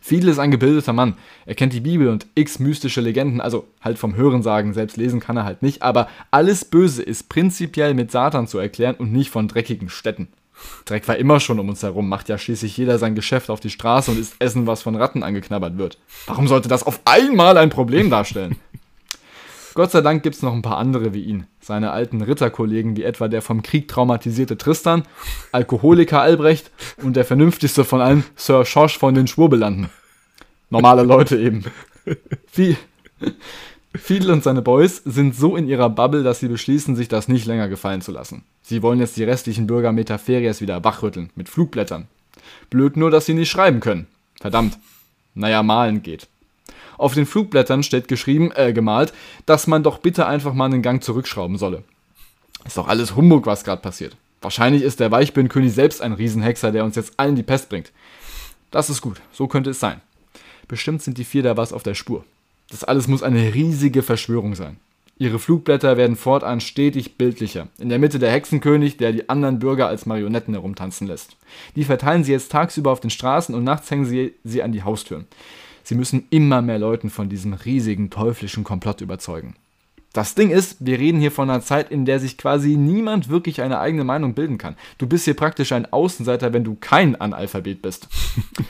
Fiedel ist ein gebildeter Mann. Er kennt die Bibel und x mystische Legenden, also halt vom Hörensagen, selbst lesen kann er halt nicht, aber alles Böse ist prinzipiell mit Satan zu erklären und nicht von dreckigen Städten. Dreck war immer schon um uns herum, macht ja schließlich jeder sein Geschäft auf die Straße und isst Essen, was von Ratten angeknabbert wird. Warum sollte das auf einmal ein Problem darstellen? Gott sei Dank gibt es noch ein paar andere wie ihn. Seine alten Ritterkollegen, wie etwa der vom Krieg traumatisierte Tristan, Alkoholiker Albrecht und der vernünftigste von allen, Sir Schosch von den Schwurbelanden. Normale Leute eben. Wie, Fiedel und seine Boys sind so in ihrer Bubble, dass sie beschließen, sich das nicht länger gefallen zu lassen. Sie wollen jetzt die restlichen Bürger Metaferias wieder wachrütteln, mit Flugblättern. Blöd nur, dass sie nicht schreiben können. Verdammt. Naja, malen geht. Auf den Flugblättern steht geschrieben, äh, gemalt, dass man doch bitte einfach mal einen Gang zurückschrauben solle. Ist doch alles Humbug, was gerade passiert. Wahrscheinlich ist der Weichbirnenkönig selbst ein Riesenhexer, der uns jetzt allen die Pest bringt. Das ist gut, so könnte es sein. Bestimmt sind die vier da was auf der Spur. Das alles muss eine riesige Verschwörung sein. Ihre Flugblätter werden fortan stetig bildlicher. In der Mitte der Hexenkönig, der die anderen Bürger als Marionetten herumtanzen lässt. Die verteilen sie jetzt tagsüber auf den Straßen und nachts hängen sie sie an die Haustüren. Sie müssen immer mehr Leuten von diesem riesigen teuflischen Komplott überzeugen. Das Ding ist, wir reden hier von einer Zeit, in der sich quasi niemand wirklich eine eigene Meinung bilden kann. Du bist hier praktisch ein Außenseiter, wenn du kein Analphabet bist.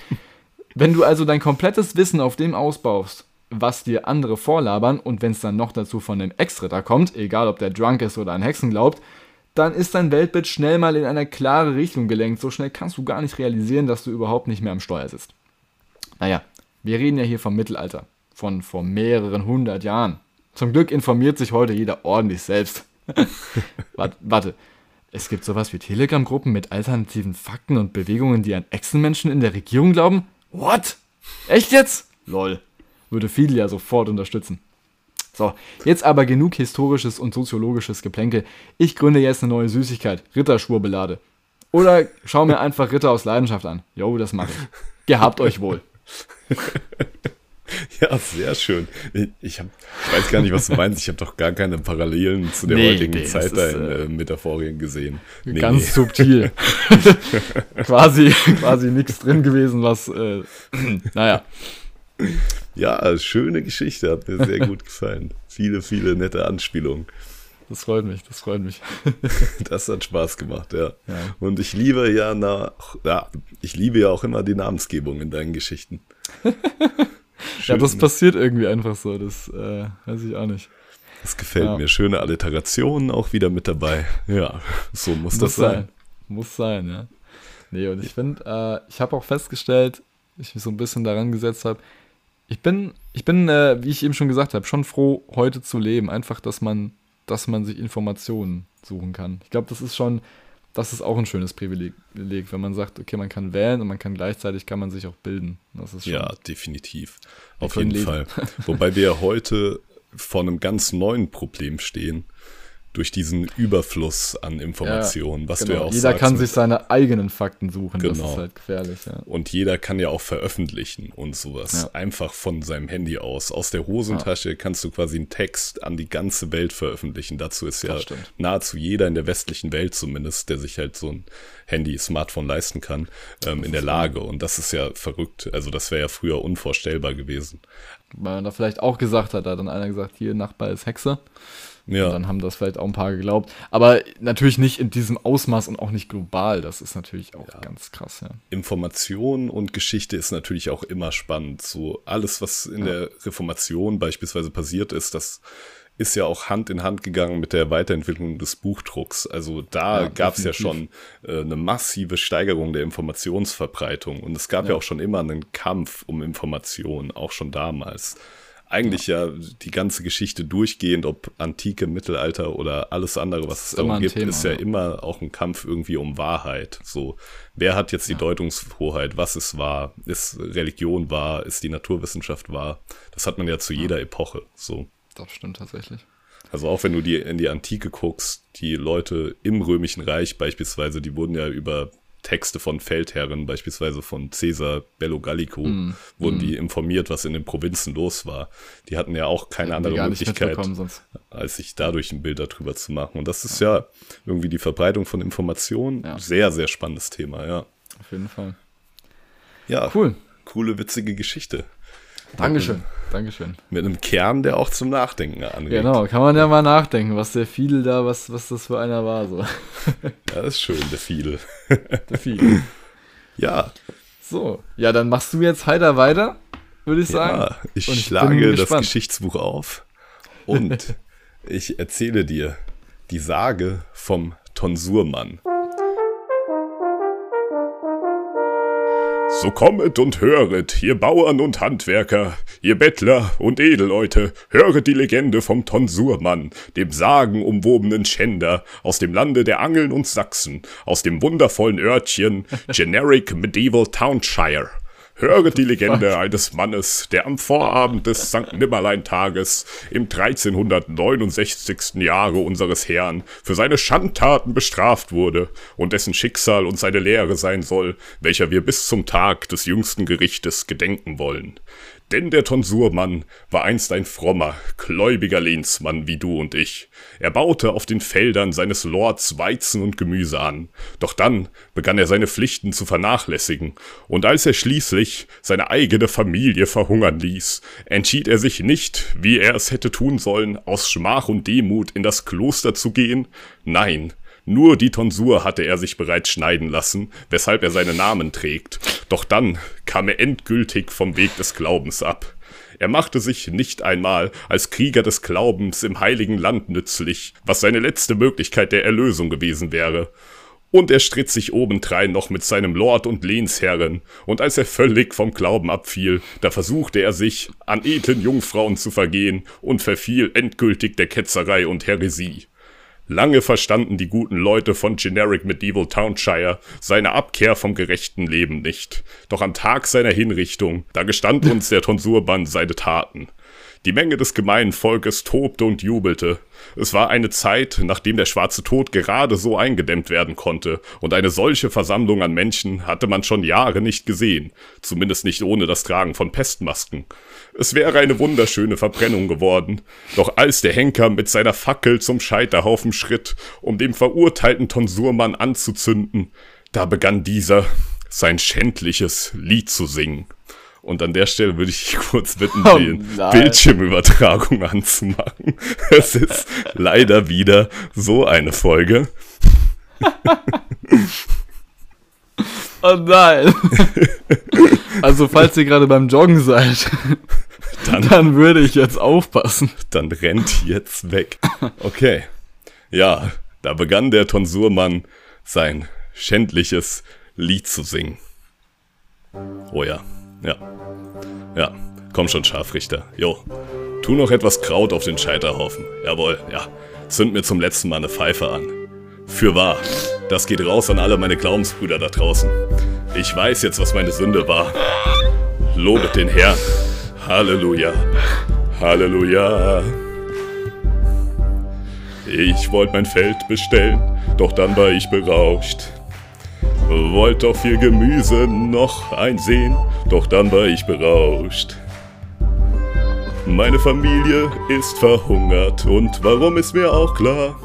wenn du also dein komplettes Wissen auf dem ausbaust, was dir andere vorlabern und wenn es dann noch dazu von einem Ex-Ritter kommt, egal ob der drunk ist oder an Hexen glaubt, dann ist dein Weltbild schnell mal in eine klare Richtung gelenkt. So schnell kannst du gar nicht realisieren, dass du überhaupt nicht mehr am Steuer sitzt. Naja, wir reden ja hier vom Mittelalter, von vor mehreren hundert Jahren. Zum Glück informiert sich heute jeder ordentlich selbst. warte, warte, es gibt sowas wie Telegram-Gruppen mit alternativen Fakten und Bewegungen, die an Echsenmenschen in der Regierung glauben? What? Echt jetzt? Lol. Würde viele ja sofort unterstützen. So, jetzt aber genug historisches und soziologisches Geplänkel. Ich gründe jetzt eine neue Süßigkeit, Ritterschwurbelade. Oder schau mir einfach Ritter aus Leidenschaft an. Jo, das mache ich. Gehabt euch wohl. Ja, sehr schön. Ich, ich, hab, ich weiß gar nicht, was du meinst. Ich habe doch gar keine Parallelen zu der Nee, heutigen nee, Zeit da in äh, äh, Metaphorien gesehen. Nee, Ganz subtil. quasi quasi nichts drin gewesen, was, äh, naja. Ja, schöne Geschichte, hat mir sehr gut gefallen. Viele, viele nette Anspielungen. Das freut mich, das freut mich. Das hat Spaß gemacht, ja. Ja. Und ich liebe ja nach, ja, ich liebe ja auch immer die Namensgebung in deinen Geschichten. ja, das passiert irgendwie einfach so. Das äh, weiß ich auch nicht. das gefällt ja. mir. Schöne Alliterationen auch wieder mit dabei. Ja, so muss, das Muss sein. sein. Muss sein, ja. Nee, und ich finde, äh, ich habe auch festgestellt, ich mich so ein bisschen daran gesetzt habe, ich bin, ich bin, äh, wie ich eben schon gesagt habe, schon froh, heute zu leben. Einfach, dass man, dass man sich Informationen suchen kann. Ich glaube, das ist schon, das ist auch ein schönes Privileg, wenn man sagt, okay, man kann wählen und man kann gleichzeitig kann man sich auch bilden. Das ist schon, Ja, definitiv. Auf jeden leben. Fall. Wobei wir ja heute vor einem ganz neuen Problem stehen. Durch diesen Überfluss an Informationen, was du ja genau. auch Jeder sagst. kann sich seine eigenen Fakten suchen. Das Genau. ist halt gefährlich, ja. Und jeder kann ja auch veröffentlichen und sowas. Ja. Einfach von seinem Handy aus. Aus der Hosentasche kannst du quasi einen Text an die ganze Welt veröffentlichen. Dazu ist ja Das stimmt. nahezu jeder in der westlichen Welt zumindest, der sich halt so ein Handy, Smartphone leisten kann, ähm, in der Lage. Und das ist ja verrückt. Also das wäre ja früher unvorstellbar gewesen. Weil man da vielleicht auch gesagt hat, da hat dann einer gesagt, hier, Nachbar ist Hexe. Und Ja, dann haben das vielleicht auch ein paar geglaubt. Aber natürlich nicht in diesem Ausmaß und auch nicht global. Das ist natürlich auch ganz krass, ja. Information und Geschichte ist natürlich auch immer spannend. So alles, was in der Reformation beispielsweise passiert ist, das ist ja auch Hand in Hand gegangen mit der Weiterentwicklung des Buchdrucks. Also da Ja, gab es ja schon äh, eine massive Steigerung der Informationsverbreitung. Und es gab ja. Ja. auch schon immer einen Kampf um Informationen, auch schon damals. Eigentlich ja. die ganze Geschichte durchgehend, ob Antike, Mittelalter oder alles andere, was es immer darum gibt, Thema, ist ja ja. immer auch ein Kampf irgendwie um Wahrheit. So, wer hat jetzt die Deutungshoheit? Was ist wahr? Ist Religion wahr? Ist die Naturwissenschaft wahr? Das hat man ja zu jeder Epoche. So. Das stimmt tatsächlich. Also auch wenn du die in die Antike guckst, die Leute im Römischen Reich beispielsweise, die wurden ja über Texte von Feldherren, beispielsweise von Caesar Bello Gallico, Mm. wurden die informiert, was in den Provinzen los war. Die hatten ja auch keine andere Möglichkeit, als sich dadurch ein Bild darüber zu machen. Und das ist ja, irgendwie die Verbreitung von Informationen. Ja. Sehr, sehr spannendes Thema, ja. Auf jeden Fall. Ja, Cool. coole, witzige Geschichte. Dankeschön. Dankeschön. Mit einem Kern, der auch zum Nachdenken anregt. Genau, kann man ja mal nachdenken, was der Fiedel da, was, was das für einer war. So. Ja, das ist schön, der viele. Der Fiedel. Ja, So, ja, dann machst du jetzt heiter weiter, würde ich sagen. Ja, ich, ich schlage das. Geschichtsbuch auf und ich erzähle dir die Sage vom Tonsurmann. So kommet und höret, ihr Bauern und Handwerker, ihr Bettler und Edelleute, höret die Legende vom Tonsurmann, dem sagenumwobenen Schänder aus dem Lande der Angeln und Sachsen, aus dem wundervollen Örtchen Generic Medieval Townshire. Höret die Legende eines Mannes, der am Vorabend des St. Nimmerlein-Tages im 1369. Jahre unseres Herrn für seine Schandtaten bestraft wurde und dessen Schicksal uns eine Lehre sein soll, welcher wir bis zum Tag des jüngsten Gerichtes gedenken wollen. Denn der Tonsurmann war einst ein frommer, gläubiger Lehnsmann wie du und ich. Er baute auf den Feldern seines Lords Weizen und Gemüse an. Doch dann begann er seine Pflichten zu vernachlässigen, und als er schließlich seine eigene Familie verhungern ließ, entschied er sich nicht, wie er es hätte tun sollen, aus Schmach und Demut in das Kloster zu gehen. Nein, nur die Tonsur hatte er sich bereits schneiden lassen, weshalb er seinen Namen trägt. Doch dann kam er endgültig vom Weg des Glaubens ab. Er machte sich nicht einmal als Krieger des Glaubens im heiligen Land nützlich, was seine letzte Möglichkeit der Erlösung gewesen wäre. Und er stritt sich obendrein noch mit seinem Lord und Lehnsherren, und als er völlig vom Glauben abfiel, da versuchte er sich, an edlen Jungfrauen zu vergehen und verfiel endgültig der Ketzerei und Häresie. Lange verstanden die guten Leute von Generic Medieval Townshire seine Abkehr vom gerechten Leben nicht. Doch am Tag seiner Hinrichtung, da gestand uns der Tonsurbann seine Taten. Die Menge des gemeinen Volkes tobte und jubelte. Es war eine Zeit, nachdem der schwarze Tod gerade so eingedämmt werden konnte, und eine solche Versammlung an Menschen hatte man schon Jahre nicht gesehen, zumindest nicht ohne das Tragen von Pestmasken. Es wäre eine wunderschöne Verbrennung geworden, doch als der Henker mit seiner Fackel zum Scheiterhaufen schritt, um dem verurteilten Tonsurmann anzuzünden, da begann dieser sein schändliches Lied zu singen. Und an der Stelle würde ich kurz bitten, Oh die. Bildschirmübertragung anzumachen. Es ist leider wieder so eine Folge. Oh nein. also, falls ihr gerade beim Joggen seid, Dann, dann würde ich jetzt aufpassen. dann rennt jetzt weg. Okay. Ja, da begann der Tonsurmann sein schändliches Lied zu singen. Oh ja, ja. Ja, komm schon, Scharfrichter. Jo, tu noch etwas Kraut auf den Scheiterhaufen. Jawohl, ja. Zünd mir zum letzten Mal eine Pfeife an. Für wahr, das geht raus an alle meine Glaubensbrüder da draußen. Ich weiß jetzt, was meine Sünde war. Lobet den Herrn. Halleluja. Halleluja. Ich wollte mein Feld bestellen, doch dann war ich berauscht. Wollt auch viel Gemüse noch einsehen, doch dann war ich berauscht. Meine Familie ist verhungert und warum ist mir auch klar?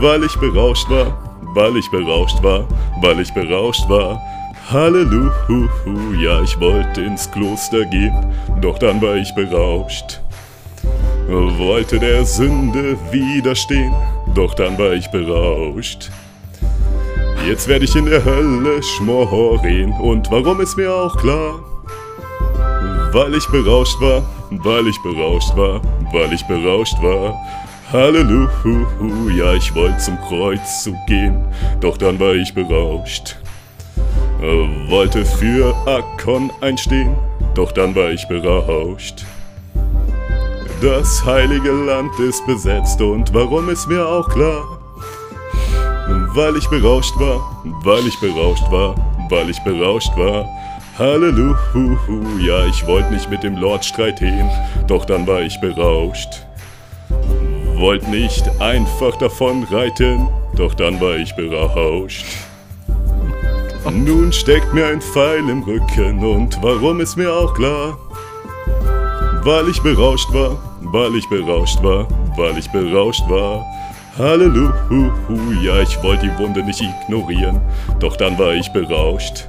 Weil ich berauscht war, weil ich berauscht war, weil ich berauscht war. Halleluja, ich wollte ins Kloster gehen, doch dann war ich berauscht. Wollte der Sünde widerstehen, doch dann war ich berauscht. Jetzt werde ich in der Hölle schmoren und warum ist mir auch klar? Weil ich berauscht war, weil ich berauscht war, weil ich berauscht war. Halleluja, ich wollte zum Kreuz zu gehen, doch dann war ich berauscht. Äh, Wollte für Akkon einstehen, doch dann war ich berauscht. Das heilige Land ist besetzt und warum ist mir auch klar? Weil ich berauscht war, weil ich berauscht war, weil ich berauscht war. Halleluja, ich wollte nicht mit dem Lord streiten, doch dann war ich berauscht. Wollt nicht einfach davon reiten, doch dann war ich berauscht. Nun steckt mir ein Pfeil im Rücken und warum ist mir auch klar? Weil ich berauscht war, weil ich berauscht war, weil ich berauscht war. Halleluja, ich wollte die Wunde nicht ignorieren, doch dann war ich berauscht.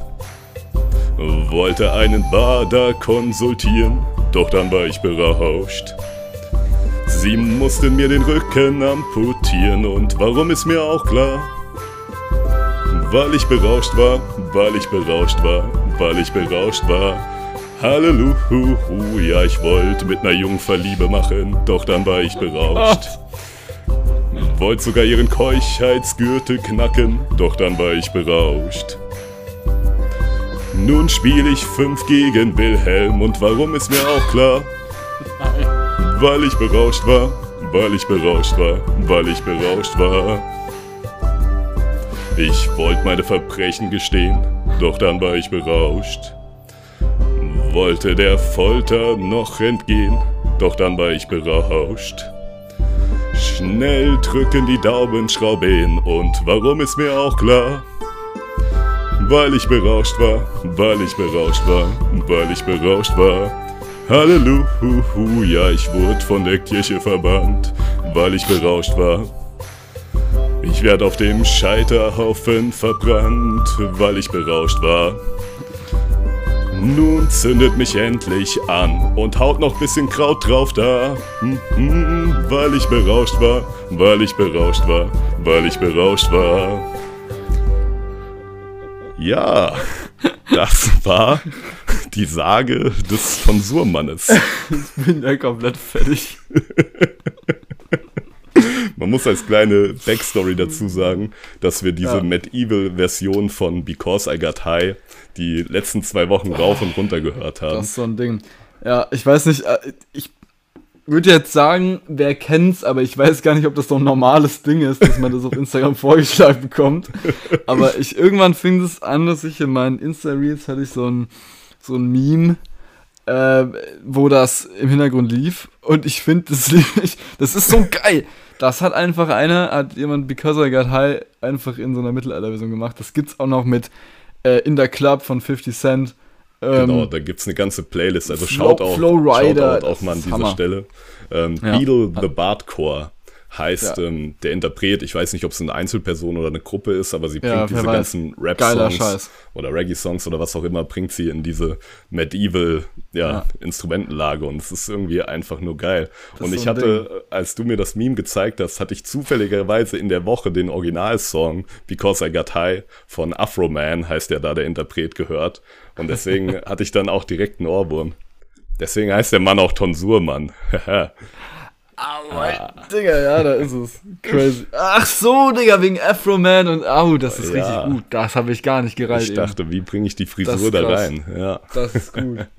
Wollte einen Bader konsultieren, doch dann war ich berauscht. Sie mussten mir den Rücken amputieren und warum ist mir auch klar? Weil ich berauscht war, weil ich berauscht war, weil ich berauscht war. Halleluja, ich wollte mit ner Jungfer Liebe machen, doch dann war ich berauscht. Wollte sogar ihren Keuchheitsgürtel knacken, doch dann war ich berauscht. Nun spiel ich fünf gegen Wilhelm und warum ist mir auch klar? Weil ich berauscht war, weil ich berauscht war, weil ich berauscht war. Ich wollte meine Verbrechen gestehen, doch dann war ich berauscht. Wollte der Folter noch entgehen, doch dann war ich berauscht. Schnell drücken die Daumenschrauben und warum ist mir auch klar? Weil ich berauscht war, weil ich berauscht war, weil ich berauscht war. Halleluja, ich wurde von der Kirche verbannt, weil ich berauscht war. Ich werd auf dem Scheiterhaufen verbrannt, weil ich berauscht war. Nun zündet mich endlich an und haut noch bisschen Kraut drauf da. Mhm, weil ich berauscht war, weil ich berauscht war, weil ich berauscht war. Ja, das war die Sage des Tonsurmannes. Ich bin ja komplett fertig. Man muss als kleine Backstory dazu sagen, dass wir diese Ja. Medieval-Version von Because I Got High die letzten zwei Wochen rauf und runter gehört haben. Das ist so ein Ding. Ja, ich weiß nicht, äh, ich würde jetzt sagen, wer kennt's, aber ich weiß gar nicht, ob das so ein normales Ding ist, dass man das auf Instagram vorgeschlagen bekommt. Aber ich irgendwann fing es an, dass ich in meinen Insta-Reels hatte ich so ein, so ein Meme, äh, wo das im Hintergrund lief. Und ich finde, das, das ist so geil. Das hat einfach einer, hat jemand Because I Got High einfach in so einer Mittelalterversion gemacht. Das gibt's auch noch mit äh, In the Club von 50 Cent. Ähm, genau, da gibt es eine ganze Playlist. Also Flow, schaut auch, Flow Rider, schaut auch mal an dieser Hammer. Stelle. Ähm, ja. Beetle the Bardcore heißt ja. ähm, der Interpret, ich weiß nicht, ob es eine Einzelperson oder eine Gruppe ist, aber sie bringt ja, diese weiß. ganzen Rap-Songs oder Reggae-Songs oder was auch immer, bringt sie in diese Medieval ja, ja. Instrumentenlage und es ist irgendwie einfach nur geil. Das und ich so hatte, Ding. als du mir das Meme gezeigt hast, hatte ich zufälligerweise in der Woche den Originalsong Because I Got High von Afro Man, heißt ja da der Interpret, gehört. Und deswegen hatte ich dann auch direkt einen Ohrwurm. Deswegen heißt der Mann auch Tonsurmann. Ah, Digga, ja, da ist es. Crazy. Ach so, Digga, wegen Afro Man und au, das ist ja. richtig gut. Das habe ich gar nicht gereicht. Ich dachte, eben. wie bringe ich die Frisur da rein? Ja. Das ist gut.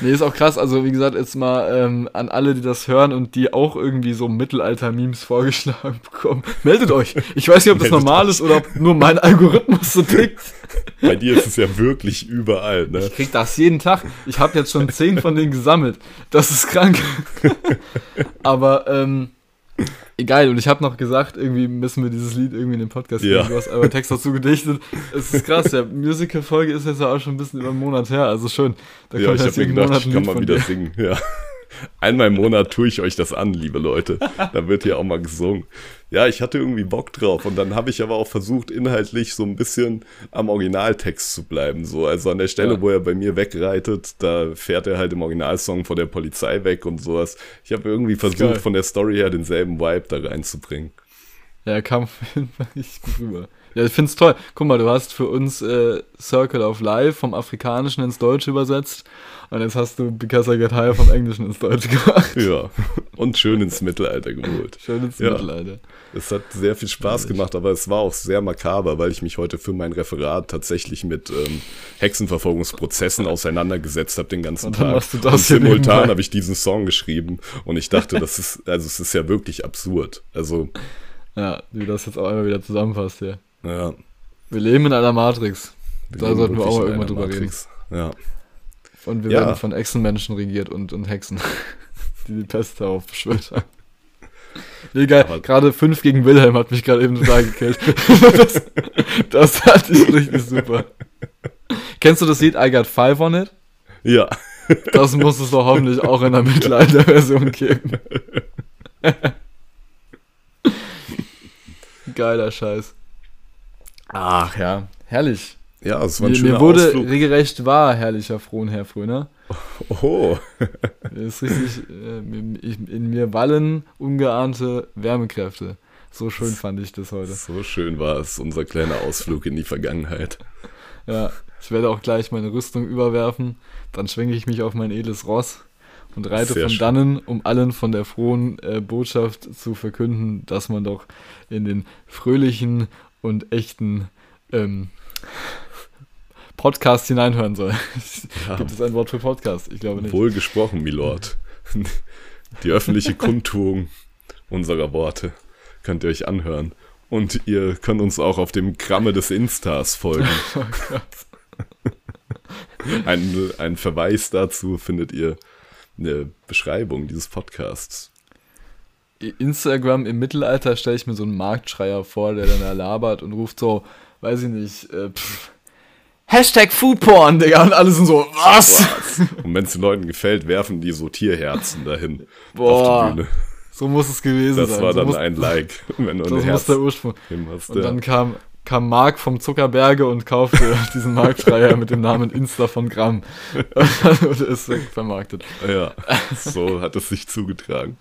Nee, ist auch krass. Also, wie gesagt, jetzt mal ähm, an alle, die das hören und die auch irgendwie so Mittelalter-Memes vorgeschlagen bekommen. Meldet euch. Ich weiß nicht, ob das Meldet normal euch. ist oder ob nur mein Algorithmus so tickt. Bei dir ist es ja wirklich überall, ne? Ich krieg das jeden Tag. Ich habe jetzt schon zehn von denen gesammelt. Das ist krank. Aber, ähm, Egal, und ich habe noch gesagt, irgendwie müssen wir dieses Lied irgendwie in den Podcast ja. Du hast aber Text dazu gedichtet. Es ist krass, der Musical-Folge ist jetzt ja auch schon ein bisschen über einen Monat her, also schön. Da ja, ich habe mir gedacht, Monat ich kann mal wieder dir. singen, ja. Einmal im Monat tue ich euch das an, liebe Leute. Da wird hier auch mal gesungen. Ja, ich hatte irgendwie Bock drauf und dann habe ich aber auch versucht, inhaltlich so ein bisschen am Originaltext zu bleiben. So, also an der Stelle, ja. wo er bei mir wegreitet, da fährt er halt im Originalsong vor der Polizei weg und sowas. Ich habe irgendwie versucht, von der Story her denselben Vibe da reinzubringen. Ja, er kam richtig gut rüber. Ja, ich finde es toll. Guck mal, du hast für uns äh, Circle of Life vom Afrikanischen ins Deutsche übersetzt und jetzt hast du Because I Get Higher vom Englischen ins Deutsche gemacht. Ja, und schön ins Mittelalter geholt. Schön ins ja. Mittelalter. Es hat sehr viel Spaß gemacht, aber es war auch sehr makaber, weil ich mich heute für mein Referat tatsächlich mit ähm, Hexenverfolgungsprozessen auseinandergesetzt habe den ganzen und Tag. Du das und simultan habe ich diesen Song geschrieben und ich dachte, das ist, also es ist ja wirklich absurd. Also. Ja, wie du das jetzt auch einmal wieder zusammenfasst hier. Ja. Wir leben in einer Matrix. Wir da sollten wir auch mal irgendwann drüber Matrix. reden. Ja. Und wir ja. werden von Echsenmenschen regiert und, und Hexen, die die Pest darauf beschwört haben. Egal, gerade 5 gegen Wilhelm hat mich gerade eben total gekillt. das, das hatte ich richtig super. Kennst du das Lied I Got Five on It? Ja. Das muss es doch hoffentlich auch in der Mittelalter-Version geben. Geiler Scheiß. Ach ja, herrlich. Ja, es war ein mir, schöner Mir wurde Ausflug. regelrecht wahr, herrlicher Frohnherr Fröner. Oh. ist richtig, äh, in mir wallen ungeahnte Wärmekräfte. So schön fand ich das heute. So schön war es, unser kleiner Ausflug in die Vergangenheit. Ja, ich werde auch gleich meine Rüstung überwerfen. Dann schwenke ich mich auf mein edles Ross und reite Sehr von dannen, um allen von der frohen äh, Botschaft zu verkünden, dass man doch in den fröhlichen und echten ähm, Podcast hineinhören soll. Ja. Gibt es ein Wort für Podcast? Ich glaube nicht. Wohl gesprochen, Milord. Die öffentliche Kundtuung unserer Worte könnt ihr euch anhören. Und ihr könnt uns auch auf dem Gramme des Instas folgen. Oh ein, ein Verweis dazu findet ihr in der Beschreibung dieses Podcasts. Instagram im Mittelalter stelle ich mir so einen Marktschreier vor, der dann da labert und ruft so, weiß ich nicht, äh, pff, Hashtag Foodporn, Digga. Und alle sind so, was? was? Und wenn es den Leuten gefällt, werfen die so Tierherzen dahin Boah, auf die Bühne. So muss es gewesen das sein. Das war so dann ein Like. Wenn du das muss der Ursprung. Und dann kam, kam Mark vom Zuckerberge und kaufte diesen Marktschreier mit dem Namen Insta von Gramm. und ist vermarktet. Ja, so hat es sich zugetragen.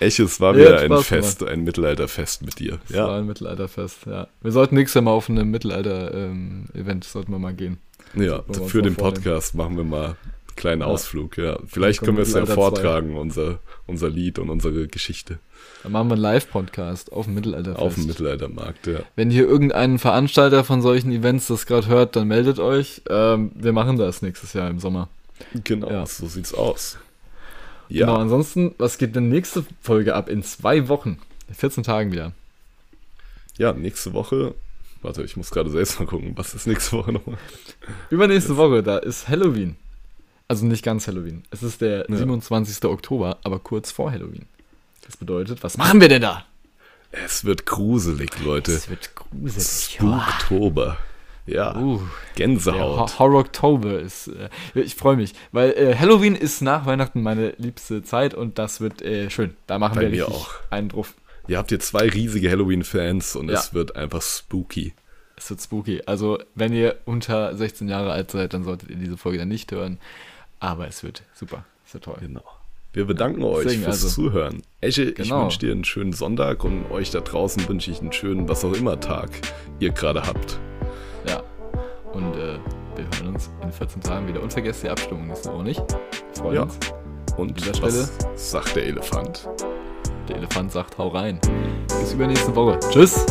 Eches war wieder ein Fest, gemacht. ein Mittelalterfest mit dir. Das ja. war ein Mittelalterfest, ja. Wir sollten nächstes Mal auf ein Mittelalter-Event, ähm, sollten wir mal gehen. Ja, für den Podcast machen wir mal einen kleinen ja. Ausflug, ja. Vielleicht können wir es ja vortragen, unser, unser Lied und unsere Geschichte. Dann machen wir einen Live-Podcast auf dem Mittelalterfest. Auf dem Mittelaltermarkt, ja. Wenn hier irgendein Veranstalter von solchen Events das gerade hört, dann meldet euch. Ähm, wir machen das nächstes Jahr im Sommer. Genau, ja. so sieht's aus. Ja. Genau, ansonsten, was geht denn nächste Folge ab? In zwei Wochen. In 14 Tagen wieder. Ja, nächste Woche. Warte, ich muss gerade selbst mal gucken, was ist nächste Woche nochmal? Übernächste Jetzt. Woche, da ist Halloween. Also nicht ganz Halloween. Es ist der Ja. 27. Oktober, aber kurz vor Halloween. Das bedeutet, was machen wir denn da? Es wird gruselig, Leute. Es wird gruselig. Spooktober. Ja, Uh, Gänsehaut. Ho- Horror-Oktober ist. Äh, ich freue mich, weil äh, Halloween ist nach Weihnachten meine liebste Zeit und das wird äh, schön. Da machen Bei wir richtig auch. einen drauf. Ihr habt hier zwei riesige Halloween-Fans und Ja. es wird einfach spooky. Es wird spooky. Also, wenn ihr unter 16 Jahre alt seid, dann solltet ihr diese Folge dann nicht hören. Aber es wird super. Es wird toll. Genau. Wir bedanken euch Deswegen fürs also. Zuhören. Esche, ich Genau. wünsche dir einen schönen Sonntag und euch da draußen wünsche ich einen schönen, was auch immer Tag ihr gerade habt. Ja. Und äh, wir hören uns in 14 Tagen wieder. Und vergesst die Abstimmung nächste Woche nicht. Wir freuen Ja. uns. Und was sagt der Elefant? Der Elefant sagt, hau rein. Bis übernächste Woche. Tschüss.